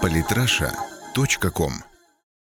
Политраша.ком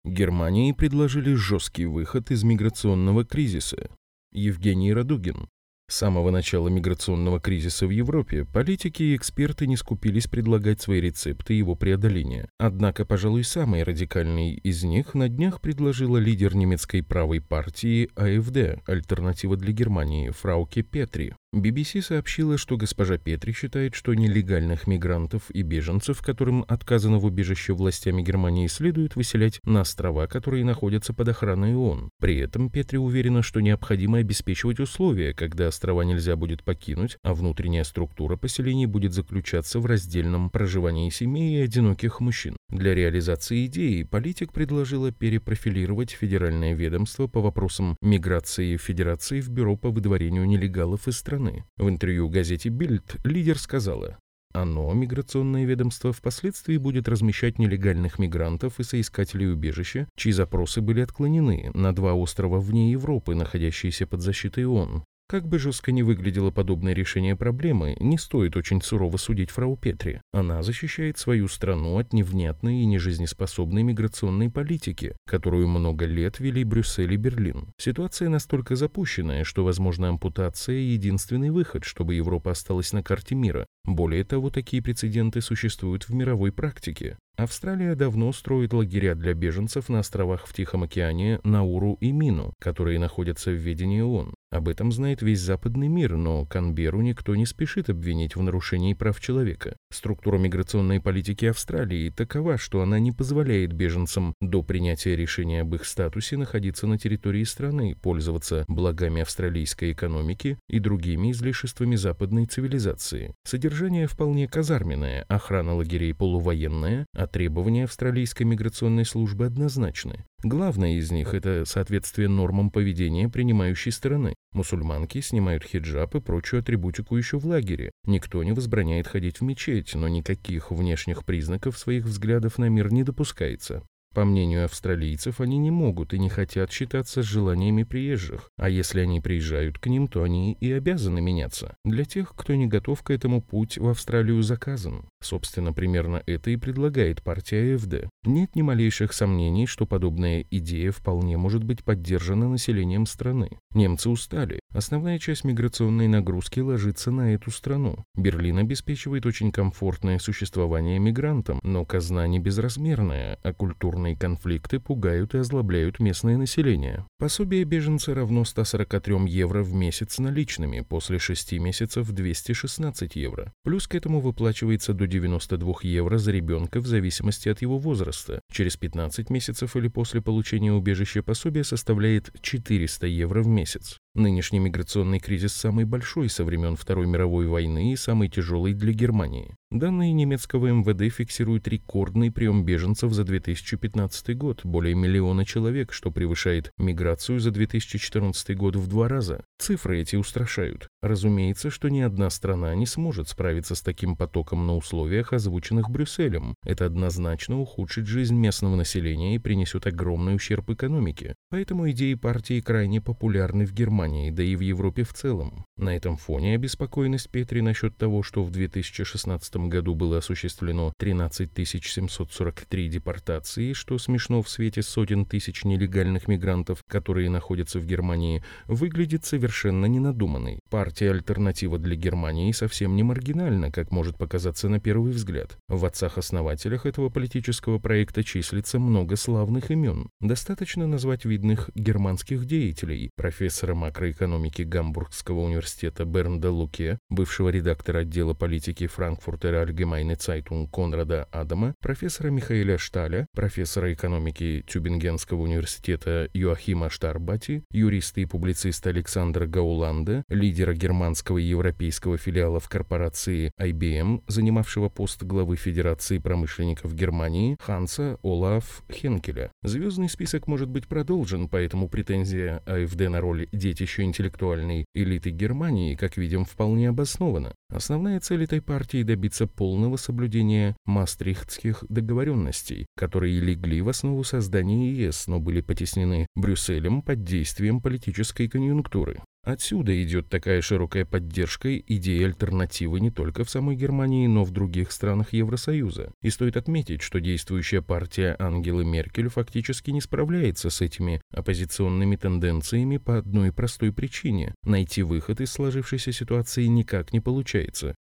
Германии предложили жесткий выход из миграционного кризиса. Евгений Радугин. С самого начала миграционного кризиса в Европе политики и эксперты не скупились предлагать свои рецепты его преодоления. Однако, пожалуй, самый радикальный из них на днях предложила лидер немецкой правой партии АФД «Альтернатива для Германии» Фрауке Петри. BBC сообщила, что госпожа Петри считает, что нелегальных мигрантов и беженцев, которым отказано в убежище властями Германии, следует выселять на острова, которые находятся под охраной ООН. При этом Петри уверена, что необходимо обеспечивать условия, когда острова нельзя будет покинуть, а внутренняя структура поселений будет заключаться в раздельном проживании семей и одиноких мужчин. Для реализации идеи политик предложила перепрофилировать федеральное ведомство по вопросам миграции Федерации в Бюро по выдворению нелегалов из страны страны. В интервью газете «Бильд» лидер сказала, оно, миграционное ведомство, впоследствии будет размещать нелегальных мигрантов и соискателей убежища, чьи запросы были отклонены, на два острова вне Европы, находящиеся под защитой ООН. Как бы жестко не выглядело подобное решение проблемы, не стоит очень сурово судить фрау Петри. Она защищает свою страну от невнятной и нежизнеспособной миграционной политики, которую много лет вели Брюссель и Берлин. Ситуация настолько запущенная, что, возможно, ампутация – единственный выход, чтобы Европа осталась на карте мира. Более того, такие прецеденты существуют в мировой практике. Австралия давно строит лагеря для беженцев на островах в Тихом океане Науру и Мину, которые находятся в ведении ООН. Об этом знает весь западный мир, но Канберу никто не спешит обвинить в нарушении прав человека. Структура миграционной политики Австралии такова, что она не позволяет беженцам до принятия решения об их статусе находиться на территории страны, пользоваться благами австралийской экономики и другими излишествами западной цивилизации. Содержание вполне казарменное, охрана лагерей полувоенная, а требования австралийской миграционной службы однозначны. Главное из них – это соответствие нормам поведения принимающей стороны. Мусульманки снимают хиджаб и прочую атрибутику еще в лагере. Никто не возбраняет ходить в мечеть, но никаких внешних признаков своих взглядов на мир не допускается. По мнению австралийцев, они не могут и не хотят считаться желаниями приезжих, а если они приезжают к ним, то они и обязаны меняться. Для тех, кто не готов к этому, путь в Австралию заказан. Собственно, примерно это и предлагает партия АФД. Нет ни малейших сомнений, что подобная идея вполне может быть поддержана населением страны. Немцы устали. Основная часть миграционной нагрузки ложится на эту страну. Берлин обеспечивает очень комфортное существование мигрантам, но казна не безразмерная, а культурная вооруженные конфликты пугают и озлобляют местное население. Пособие беженца равно 143 евро в месяц наличными, после 6 месяцев 216 евро. Плюс к этому выплачивается до 92 евро за ребенка в зависимости от его возраста. Через 15 месяцев или после получения убежища пособие составляет 400 евро в месяц. Нынешний миграционный кризис самый большой со времен Второй мировой войны и самый тяжелый для Германии. Данные немецкого МВД фиксируют рекордный прием беженцев за 2015 год, более миллиона человек, что превышает миграцию за 2014 год в два раза. Цифры эти устрашают. Разумеется, что ни одна страна не сможет справиться с таким потоком на условиях, озвученных Брюсселем. Это однозначно ухудшит жизнь местного населения и принесет огромный ущерб экономике. Поэтому идеи партии крайне популярны в Германии, да и в Европе в целом. На этом фоне обеспокоенность Петри насчет того, что в 2016 году было осуществлено 13 743 депортации, что смешно в свете сотен тысяч нелегальных мигрантов, которые находятся в Германии, выглядит совершенно ненадуманной. Партия «Альтернатива для Германии» совсем не маргинальна, как может показаться на первый взгляд. В отцах-основателях этого политического проекта числится много славных имен. Достаточно назвать видных германских деятелей, профессора макроэкономики Гамбургского университета Бернда Луке, бывшего редактора отдела политики Франкфуртер Allgemeine Zeitung Конрада Адама, профессора Михаэля Шталя, профессора экономики Тюбингенского университета Йоахима Штарбати, юриста и публициста Александра Гауланда, лидера германского и европейского филиалов корпорации IBM, занимавшего пост главы Федерации промышленников Германии, Ханса Олаф Хенкеля. Звездный список может быть продолжен, поэтому претензия АФД на роль детища интеллектуальной элиты Германии, как видим, вполне обоснована. Основная цель этой партии – добиться полного соблюдения мастрихтских договоренностей, которые легли в основу создания ЕС, но были потеснены Брюсселем под действием политической конъюнктуры. Отсюда идет такая широкая поддержка идеи альтернативы не только в самой Германии, но в других странах Евросоюза. И стоит отметить, что действующая партия Ангелы Меркель фактически не справляется с этими оппозиционными тенденциями по одной простой причине. Найти выход из сложившейся ситуации никак не получается.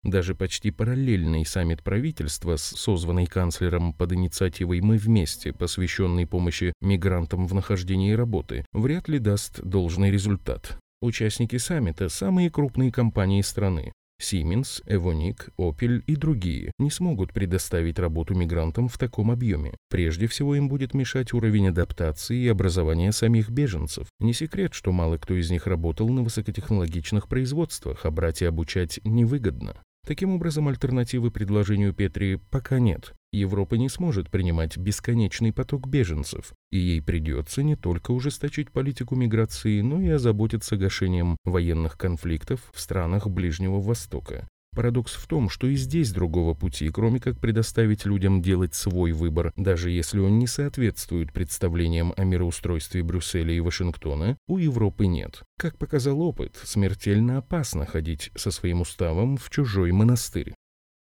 Даже почти параллельный саммит правительства с созванной канцлером под инициативой «Мы вместе», посвященный помощи мигрантам в нахождении работы, вряд ли даст должный результат. Участники саммита – самые крупные компании страны. Siemens, Evonik, Opel и другие не смогут предоставить работу мигрантам в таком объеме. Прежде всего им будет мешать уровень адаптации и образования самих беженцев. Не секрет, что мало кто из них работал на высокотехнологичных производствах, а брать и обучать невыгодно. Таким образом, альтернативы предложению Петри пока нет. Европа не сможет принимать бесконечный поток беженцев, и ей придется не только ужесточить политику миграции, но и озаботиться гашением военных конфликтов в странах Ближнего Востока. Парадокс в том, что и здесь другого пути, кроме как предоставить людям делать свой выбор, даже если он не соответствует представлениям о мироустройстве Брюсселя и Вашингтона, у Европы нет. Как показал опыт, смертельно опасно ходить со своим уставом в чужой монастырь.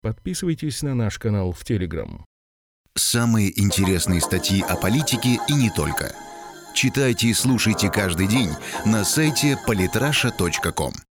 Подписывайтесь на наш канал в Телеграм. Самые интересные статьи о политике и не только. Читайте и слушайте каждый день на сайте polytrasha.com.